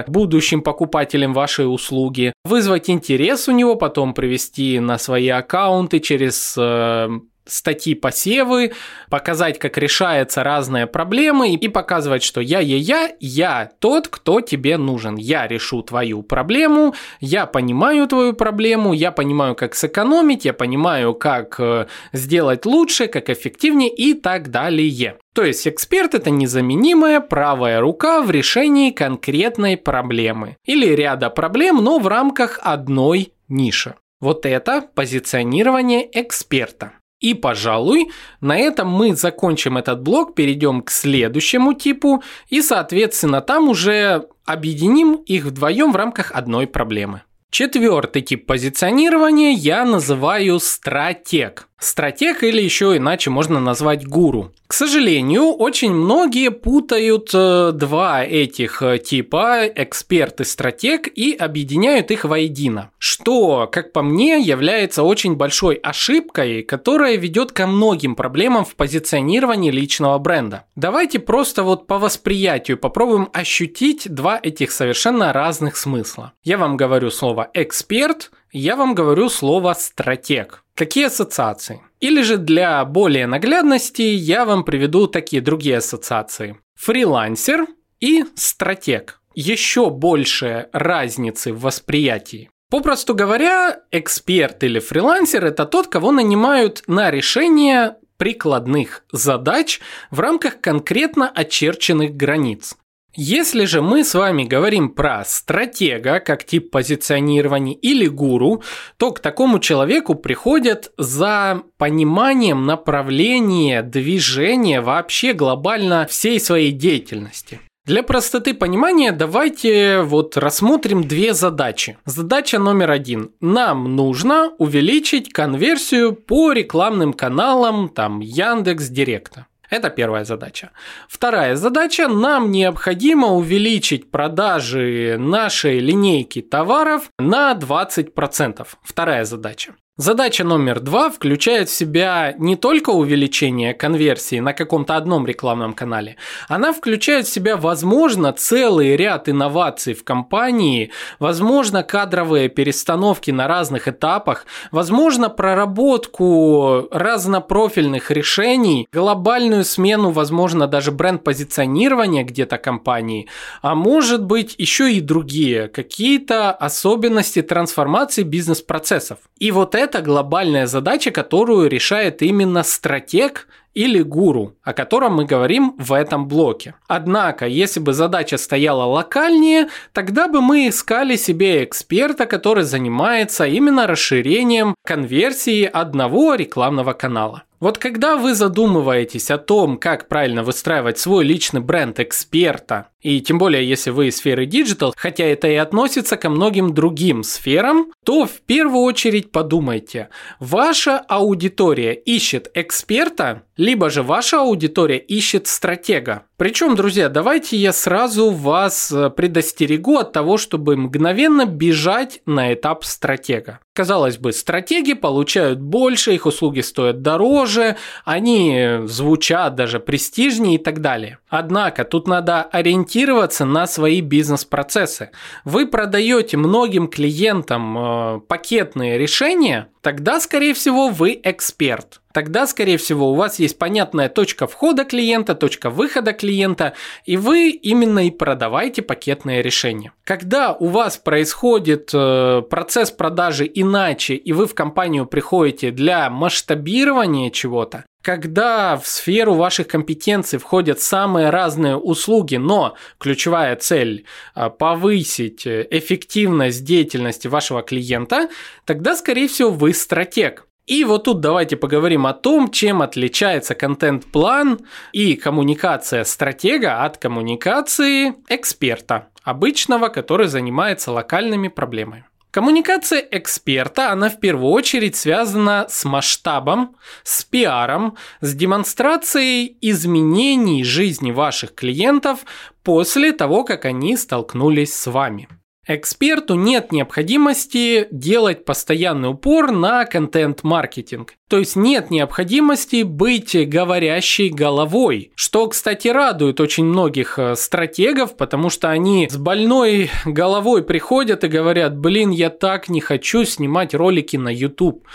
будущим покупателем вашей услуги, вызвать интерес у него, потом привести на свои аккаунты через э, статьи посевы, показать, как решаются разные проблемы и показывать, что я, я, я, я тот, кто тебе нужен. Я решу твою проблему, я понимаю твою проблему, я понимаю, как сэкономить, я понимаю, как э, сделать лучше, как эффективнее и так далее. То есть эксперт это незаменимая правая рука в решении конкретной проблемы или ряда проблем, но в рамках одной ниши. Вот это позиционирование эксперта. И, пожалуй, на этом мы закончим этот блок, перейдем к следующему типу и, соответственно, там уже объединим их вдвоем в рамках одной проблемы. Четвертый тип позиционирования я называю стратег. Стратег или еще иначе можно назвать гуру. К сожалению, очень многие путают э, два этих э, типа, эксперт и стратег, и объединяют их воедино. Что, как по мне, является очень большой ошибкой, которая ведет ко многим проблемам в позиционировании личного бренда. Давайте просто вот по восприятию попробуем ощутить два этих совершенно разных смысла. Я вам говорю слово эксперт, я вам говорю слово стратег. Какие ассоциации? Или же для более наглядности я вам приведу такие другие ассоциации. Фрилансер и стратег. Еще больше разницы в восприятии. Попросту говоря, эксперт или фрилансер – это тот, кого нанимают на решение прикладных задач в рамках конкретно очерченных границ. Если же мы с вами говорим про стратега как тип позиционирования или гуру, то к такому человеку приходят за пониманием направления движения вообще глобально всей своей деятельности. Для простоты понимания давайте вот рассмотрим две задачи. Задача номер один. Нам нужно увеличить конверсию по рекламным каналам там Яндекс Директа. Это первая задача. Вторая задача. Нам необходимо увеличить продажи нашей линейки товаров на 20%. Вторая задача. Задача номер два включает в себя не только увеличение конверсии на каком-то одном рекламном канале, она включает в себя, возможно, целый ряд инноваций в компании, возможно, кадровые перестановки на разных этапах, возможно, проработку разнопрофильных решений, глобальную смену, возможно, даже бренд-позиционирования где-то компании, а может быть еще и другие какие-то особенности трансформации бизнес-процессов. И вот это это глобальная задача, которую решает именно стратег или гуру, о котором мы говорим в этом блоке. Однако, если бы задача стояла локальнее, тогда бы мы искали себе эксперта, который занимается именно расширением конверсии одного рекламного канала. Вот когда вы задумываетесь о том, как правильно выстраивать свой личный бренд эксперта, и тем более если вы из сферы диджитал, хотя это и относится ко многим другим сферам, то в первую очередь подумайте, ваша аудитория ищет эксперта, либо же ваша аудитория ищет стратега. Причем, друзья, давайте я сразу вас э, предостерегу от того, чтобы мгновенно бежать на этап стратега. Казалось бы, стратеги получают больше, их услуги стоят дороже, они звучат даже престижнее и так далее. Однако тут надо ориентироваться на свои бизнес-процессы. Вы продаете многим клиентам э, пакетные решения, тогда, скорее всего, вы эксперт. Тогда, скорее всего, у вас есть понятная точка входа клиента, точка выхода клиента, и вы именно и продаваете пакетные решения. Когда у вас происходит э, процесс продажи иначе, и вы в компанию приходите для масштабирования чего-то, когда в сферу ваших компетенций входят самые разные услуги, но ключевая цель а, повысить э, эффективность деятельности вашего клиента, тогда, скорее всего, вы стратег. И вот тут давайте поговорим о том, чем отличается контент-план и коммуникация стратега от коммуникации эксперта, обычного, который занимается локальными проблемами. Коммуникация эксперта, она в первую очередь связана с масштабом, с пиаром, с демонстрацией изменений жизни ваших клиентов после того, как они столкнулись с вами. Эксперту нет необходимости делать постоянный упор на контент-маркетинг. То есть нет необходимости быть говорящей головой, что, кстати, радует очень многих э, стратегов, потому что они с больной головой приходят и говорят, блин, я так не хочу снимать ролики на YouTube.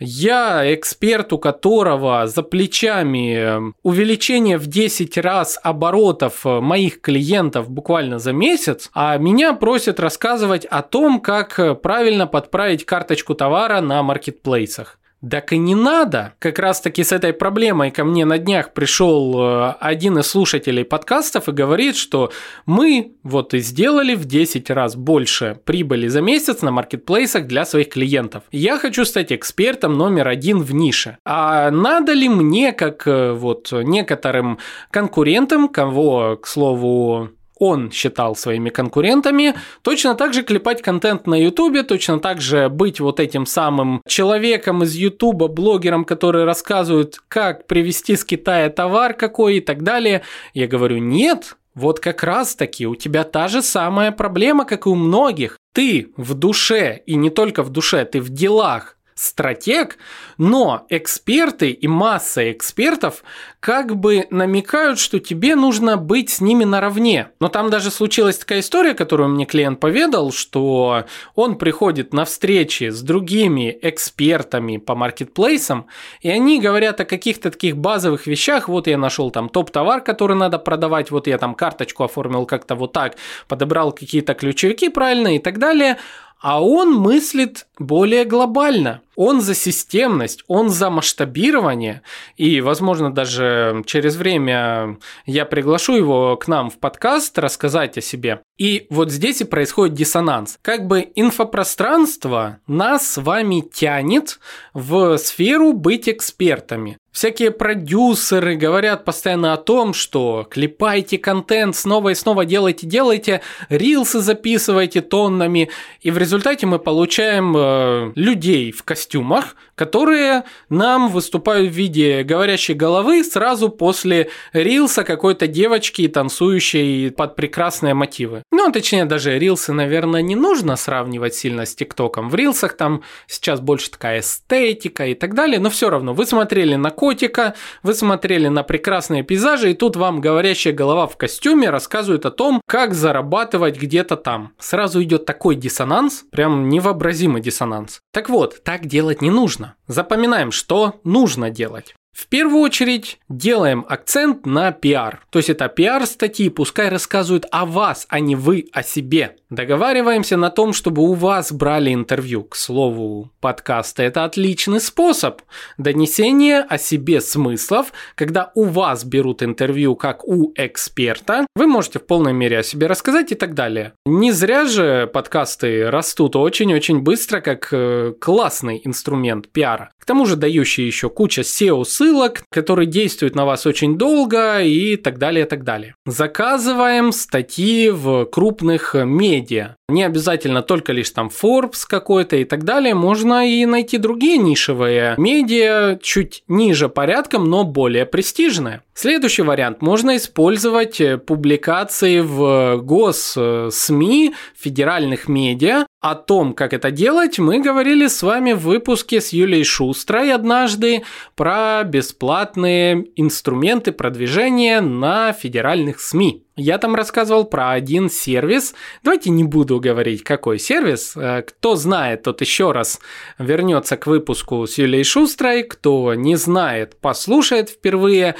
Я эксперт, у которого за плечами э, увеличение в 10 раз оборотов э, моих клиентов буквально за месяц, а меня просят рассказывать о том, как правильно подправить карточку товара на маркетплейсах. Так и не надо. Как раз таки с этой проблемой ко мне на днях пришел э, один из слушателей подкастов и говорит, что мы вот и сделали в 10 раз больше прибыли за месяц на маркетплейсах для своих клиентов. Я хочу стать экспертом номер один в нише. А надо ли мне, как э, вот некоторым конкурентам, кого, к слову, он считал своими конкурентами, точно так же клепать контент на Ютубе, точно так же быть вот этим самым человеком из Ютуба, блогером, который рассказывает, как привезти с Китая товар какой и так далее. Я говорю, нет, вот как раз таки у тебя та же самая проблема, как и у многих. Ты в душе, и не только в душе, ты в делах стратег, но эксперты и масса экспертов как бы намекают, что тебе нужно быть с ними наравне. Но там даже случилась такая история, которую мне клиент поведал, что он приходит на встречи с другими экспертами по маркетплейсам, и они говорят о каких-то таких базовых вещах, вот я нашел там топ-товар, который надо продавать, вот я там карточку оформил как-то вот так, подобрал какие-то ключевики правильно и так далее, а он мыслит более глобально. Он за системность, он за масштабирование. И, возможно, даже через время я приглашу его к нам в подкаст рассказать о себе. И вот здесь и происходит диссонанс. Как бы инфопространство нас с вами тянет в сферу быть экспертами. Всякие продюсеры говорят постоянно о том, что клепайте контент, снова и снова делайте, делайте, рилсы записывайте тоннами, и в результате мы получаем э, людей в костюмах, костюмах, которые нам выступают в виде говорящей головы сразу после рилса какой-то девочки, танцующей под прекрасные мотивы. Ну, точнее, даже рилсы, наверное, не нужно сравнивать сильно с ТикТоком. В рилсах там сейчас больше такая эстетика и так далее, но все равно вы смотрели на котика, вы смотрели на прекрасные пейзажи, и тут вам говорящая голова в костюме рассказывает о том, как зарабатывать где-то там. Сразу идет такой диссонанс, прям невообразимый диссонанс. Так вот, так делать не нужно. Запоминаем, что нужно делать. В первую очередь делаем акцент на пиар. То есть это пиар-статьи, пускай рассказывают о вас, а не вы о себе. Договариваемся на том, чтобы у вас брали интервью. К слову, подкасты – это отличный способ донесения о себе смыслов. Когда у вас берут интервью как у эксперта, вы можете в полной мере о себе рассказать и так далее. Не зря же подкасты растут очень-очень быстро, как э, классный инструмент пиара. К тому же дающий еще куча SEO-ссылок, которые действуют на вас очень долго и так далее, так далее. Заказываем статьи в крупных медиа. Не обязательно только лишь там Forbes какой-то и так далее. Можно и найти другие нишевые медиа, чуть ниже порядком, но более престижные. Следующий вариант. Можно использовать публикации в гос-СМИ, федеральных медиа, о том, как это делать, мы говорили с вами в выпуске с Юлией Шустрой однажды про бесплатные инструменты продвижения на федеральных СМИ. Я там рассказывал про один сервис. Давайте не буду говорить, какой сервис. Э, кто знает, тот еще раз вернется к выпуску с Юлией Шустрой. Кто не знает, послушает впервые.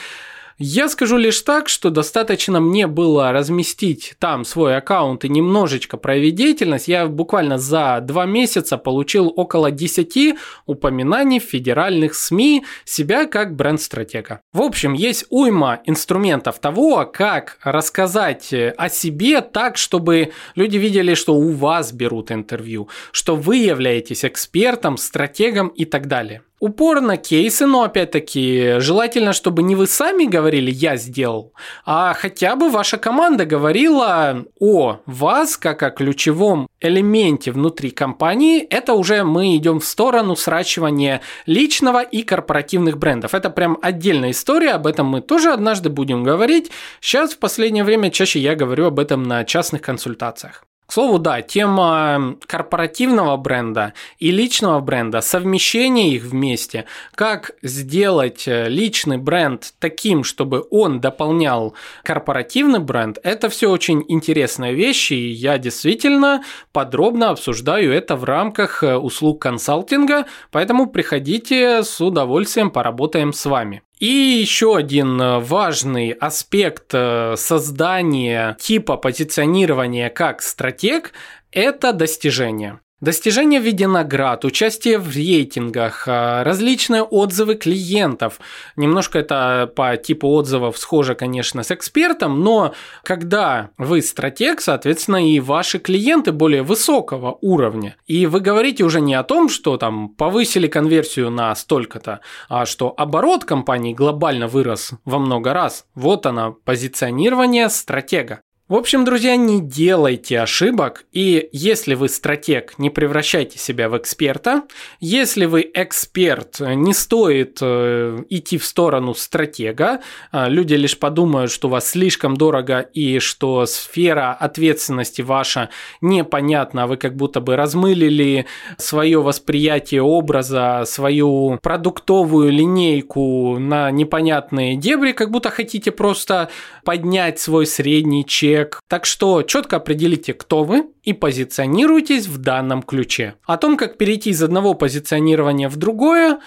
Я скажу лишь так, что достаточно мне было разместить там свой аккаунт и немножечко проявить деятельность. Я буквально за два месяца получил около 10 упоминаний в федеральных СМИ себя как бренд-стратега. В общем, есть уйма инструментов того, как рассказать о себе так, чтобы люди видели, что у вас берут интервью, что вы являетесь экспертом, стратегом и так далее упор на кейсы, но опять-таки желательно, чтобы не вы сами говорили «я сделал», а хотя бы ваша команда говорила о вас как о ключевом элементе внутри компании. Это уже мы идем в сторону сращивания личного и корпоративных брендов. Это прям отдельная история, об этом мы тоже однажды будем говорить. Сейчас в последнее время чаще я говорю об этом на частных консультациях. К слову, да, тема корпоративного бренда и личного бренда, совмещение их вместе, как сделать э, личный бренд таким, чтобы он дополнял корпоративный бренд, это все очень интересные вещи, и я действительно подробно обсуждаю это в рамках э, услуг консалтинга, поэтому приходите с удовольствием поработаем с вами. И еще один э, важный аспект э, создания типа позиционирования как стратег – это достижение. Достижения в виде наград, участие в рейтингах, а, различные отзывы клиентов. Немножко это по типу отзывов схоже, конечно, с экспертом, но когда вы стратег, соответственно, и ваши клиенты более высокого уровня. И вы говорите уже не о том, что там повысили конверсию на столько-то, а что оборот компании глобально вырос во много раз. Вот она, позиционирование стратега. В общем, друзья, не делайте ошибок, и если вы стратег, не превращайте себя в эксперта. Если вы эксперт, не стоит э, идти в сторону стратега. А, люди лишь подумают, что вас слишком дорого и что сфера ответственности ваша непонятна, вы как будто бы размылили свое восприятие образа, свою продуктовую линейку на непонятные дебри, как будто хотите просто поднять свой средний чек чек. Так что четко определите, кто вы и позиционируйтесь в данном ключе. О том, как перейти из одного позиционирования в другое,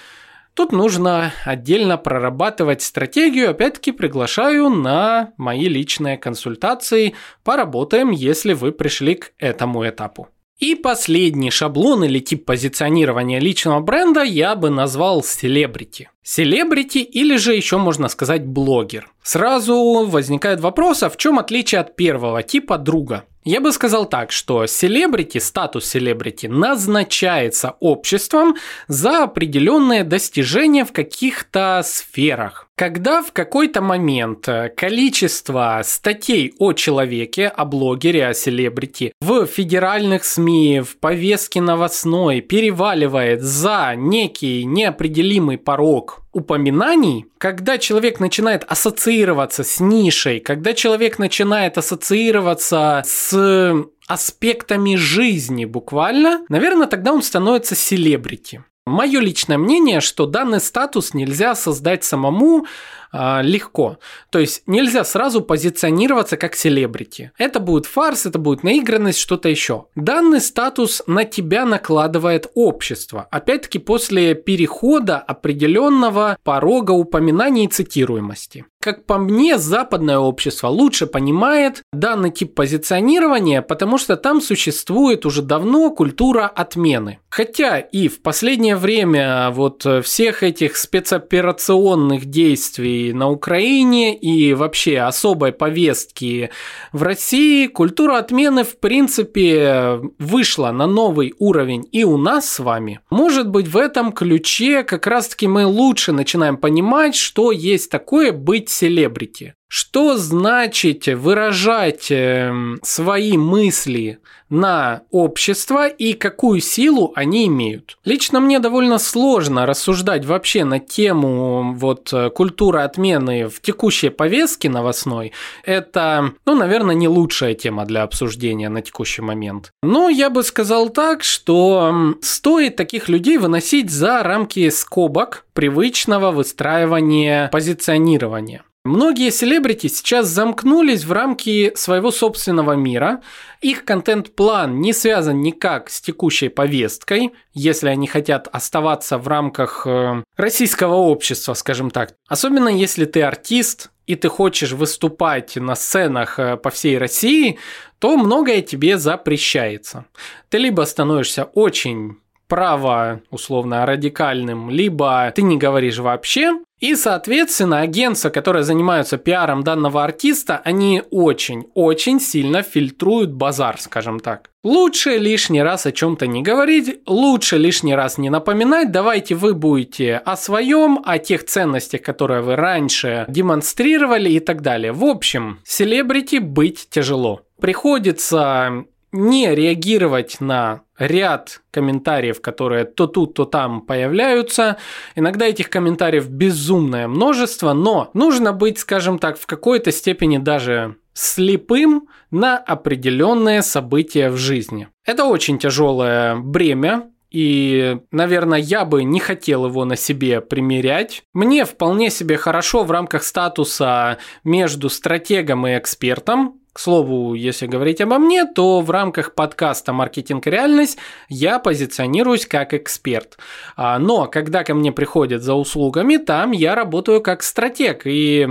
Тут нужно отдельно прорабатывать стратегию. Опять-таки приглашаю на мои личные консультации. Поработаем, если вы пришли к этому этапу. И последний шаблон или тип позиционирования личного бренда я бы назвал селебрити. Селебрити или же еще можно сказать блогер. Сразу возникает вопрос, а в чем отличие от первого типа друга? Я бы сказал так, что селебрити, статус селебрити назначается обществом за определенные достижения в каких-то сферах. Когда в какой-то момент количество статей о человеке, о блогере, о селебрити в федеральных СМИ, в повестке новостной переваливает за некий неопределимый порог упоминаний, когда человек начинает ассоциироваться с нишей, когда человек начинает ассоциироваться с аспектами жизни буквально, наверное, тогда он становится селебрити. Мое личное мнение, что данный статус нельзя создать самому, э, легко. То есть нельзя сразу позиционироваться как селебрити. Это будет фарс, это будет наигранность, что-то еще. Данный статус на тебя накладывает общество. Опять-таки после перехода определенного порога упоминаний и цитируемости. Как по мне, западное общество лучше понимает данный тип позиционирования, потому что там существует уже давно культура отмены. Хотя и в последнее время вот всех этих спецоперационных действий на Украине и вообще особой повестки в России, культура отмены в принципе вышла на новый уровень и у нас с вами. Может быть в этом ключе как раз таки мы лучше начинаем понимать, что есть такое быть селебрити. Что значит выражать эм, свои мысли на общество и какую силу они имеют? Лично мне довольно сложно рассуждать вообще на тему вот культуры отмены в текущей повестке новостной. Это, ну, наверное, не лучшая тема для обсуждения на текущий момент. Но я бы сказал так, что стоит таких людей выносить за рамки скобок привычного выстраивания позиционирования. Многие селебрити сейчас замкнулись в рамки своего собственного мира. Их контент-план не связан никак с текущей повесткой, если они хотят оставаться в рамках э, российского общества, скажем так. Особенно если ты артист, и ты хочешь выступать на сценах э, по всей России, то многое тебе запрещается. Ты либо становишься очень право, условно, радикальным, либо ты не говоришь вообще, и, соответственно, агентства, которые занимаются пиаром данного артиста, они очень-очень сильно фильтруют базар, скажем так. Лучше лишний раз о чем-то не говорить, лучше лишний раз не напоминать, давайте вы будете о своем, о тех ценностях, которые вы раньше демонстрировали и так далее. В общем, селебрити быть тяжело. Приходится не реагировать на ряд комментариев, которые то тут, то там появляются. Иногда этих комментариев безумное множество, но нужно быть, скажем так, в какой-то степени даже слепым на определенные события в жизни. Это очень тяжелое бремя, и, наверное, я бы не хотел его на себе примерять. Мне вполне себе хорошо в рамках статуса между стратегом и экспертом. К слову, если говорить обо мне, то в рамках подкаста «Маркетинг и реальность» я позиционируюсь как эксперт. А, но когда ко мне приходят за услугами, там я работаю как стратег. И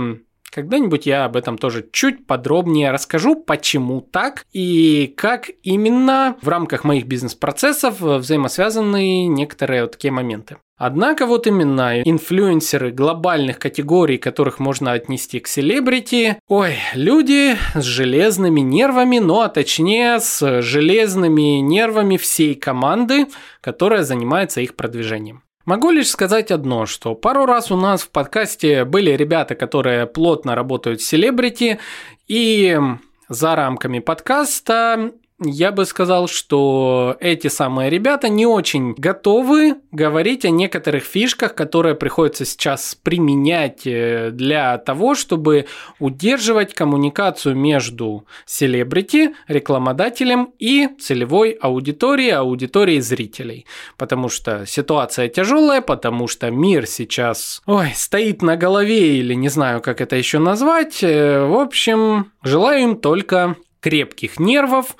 когда-нибудь я об этом тоже чуть подробнее расскажу, почему так и как именно в рамках моих бизнес-процессов взаимосвязаны некоторые вот такие моменты. Однако вот именно инфлюенсеры глобальных категорий, которых можно отнести к селебрити, ой, люди с железными нервами, ну а точнее с железными нервами всей команды, которая занимается их продвижением. Могу лишь сказать одно, что пару раз у нас в подкасте были ребята, которые плотно работают с селебрити, и за рамками подкаста я бы сказал, что эти самые ребята не очень готовы говорить о некоторых фишках, которые приходится сейчас применять э, для того, чтобы удерживать коммуникацию между селебрити, рекламодателем и целевой аудиторией, аудиторией зрителей. Потому что ситуация тяжелая, потому что мир сейчас ой, стоит на голове или не знаю, как это еще назвать. Э, в общем, желаю им только крепких нервов,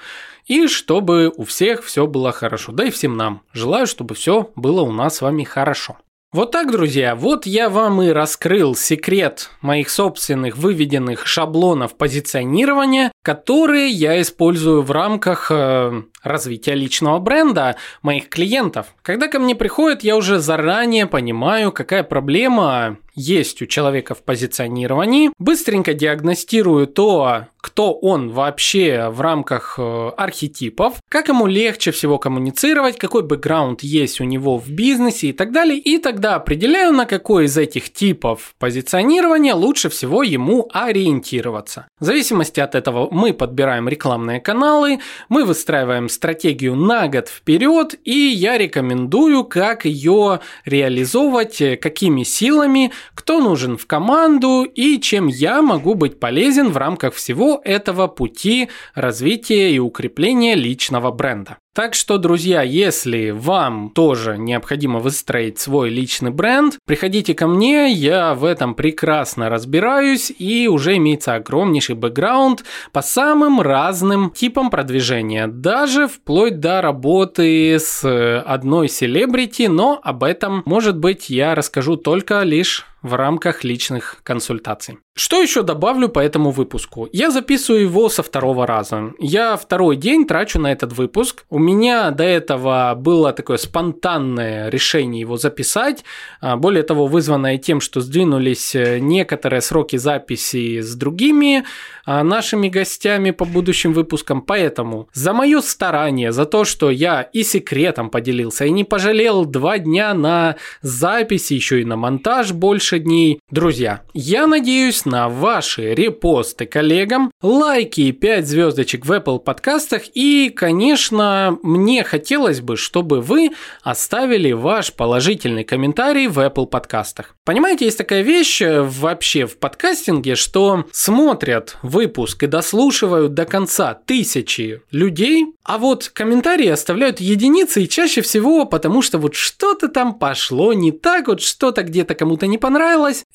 и чтобы у всех все было хорошо. Да и всем нам. Желаю, чтобы все было у нас с вами хорошо. Вот так, друзья, вот я вам и раскрыл секрет моих собственных выведенных шаблонов позиционирования, которые я использую в рамках э, развития личного бренда моих клиентов. Когда ко мне приходят, я уже заранее понимаю, какая проблема есть у человека в позиционировании, быстренько диагностирую то, кто он вообще в рамках э, архетипов, как ему легче всего коммуницировать, какой бэкграунд есть у него в бизнесе и так далее, и тогда определяю, на какой из этих типов позиционирования лучше всего ему ориентироваться. В зависимости от этого мы подбираем рекламные каналы, мы выстраиваем стратегию на год вперед, и я рекомендую, как ее реализовывать, какими силами, кто нужен в команду и чем я могу быть полезен в рамках всего этого пути развития и укрепления личного бренда. Так что, друзья, если вам тоже необходимо выстроить свой личный бренд, приходите ко мне, я в этом прекрасно разбираюсь и уже имеется огромнейший бэкграунд по самым разным типам продвижения, даже вплоть до работы с одной селебрити, но об этом, может быть, я расскажу только лишь в рамках личных консультаций. Что еще добавлю по этому выпуску? Я записываю его со второго раза. Я второй день трачу на этот выпуск. У меня до этого было такое спонтанное решение его записать. А, более того, вызванное тем, что сдвинулись э, некоторые сроки записи с другими а, нашими гостями по будущим выпускам. Поэтому за мое старание, за то, что я и секретом поделился, и не пожалел два дня на записи, еще и на монтаж больше дней. Друзья, я надеюсь на ваши репосты коллегам, лайки и 5 звездочек в Apple подкастах и, конечно, мне хотелось бы, чтобы вы оставили ваш положительный комментарий в Apple подкастах. Понимаете, есть такая вещь э, вообще в подкастинге, что смотрят выпуск и дослушивают до конца тысячи людей, а вот комментарии оставляют единицы и чаще всего потому, что вот что-то там пошло не так, вот что-то где-то кому-то не понравилось,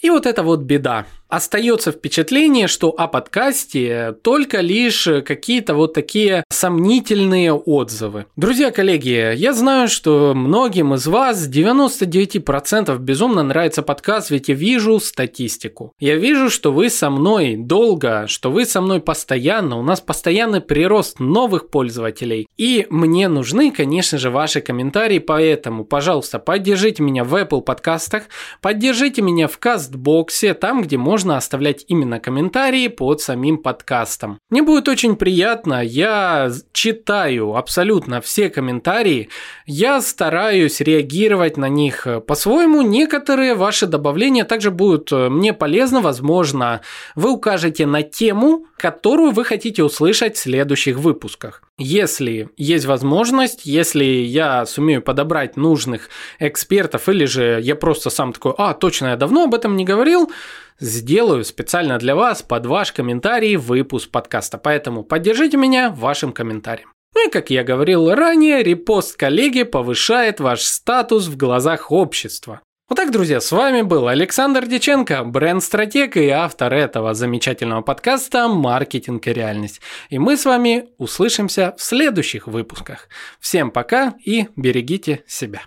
и вот это вот беда остается впечатление, что о подкасте только лишь какие-то вот такие сомнительные отзывы. Друзья, коллеги, я знаю, что многим из вас 99% безумно нравится подкаст, ведь я вижу статистику. Я вижу, что вы со мной долго, что вы со мной постоянно, у нас постоянный прирост новых пользователей. И мне нужны, конечно же, ваши комментарии, поэтому, пожалуйста, поддержите меня в Apple подкастах, поддержите меня в Кастбоксе, там, где можно можно оставлять именно комментарии под самим подкастом. Мне будет очень приятно, я читаю абсолютно все комментарии, я стараюсь реагировать на них по-своему. Некоторые ваши добавления также будут э, мне полезны, возможно, вы укажете на тему, которую вы хотите услышать в следующих выпусках. Если есть возможность, если я сумею подобрать нужных экспертов, или же я просто сам такой, а, точно, я давно об этом не говорил, сделаю специально для вас под ваш комментарий выпуск подкаста. Поэтому поддержите меня вашим комментарием. Ну и как я говорил ранее, репост коллеги повышает ваш статус в глазах общества. Вот так, друзья, с вами был Александр Деченко, бренд-стратег и автор этого замечательного подкаста «Маркетинг и реальность». И мы с вами услышимся в следующих выпусках. Всем пока и берегите себя.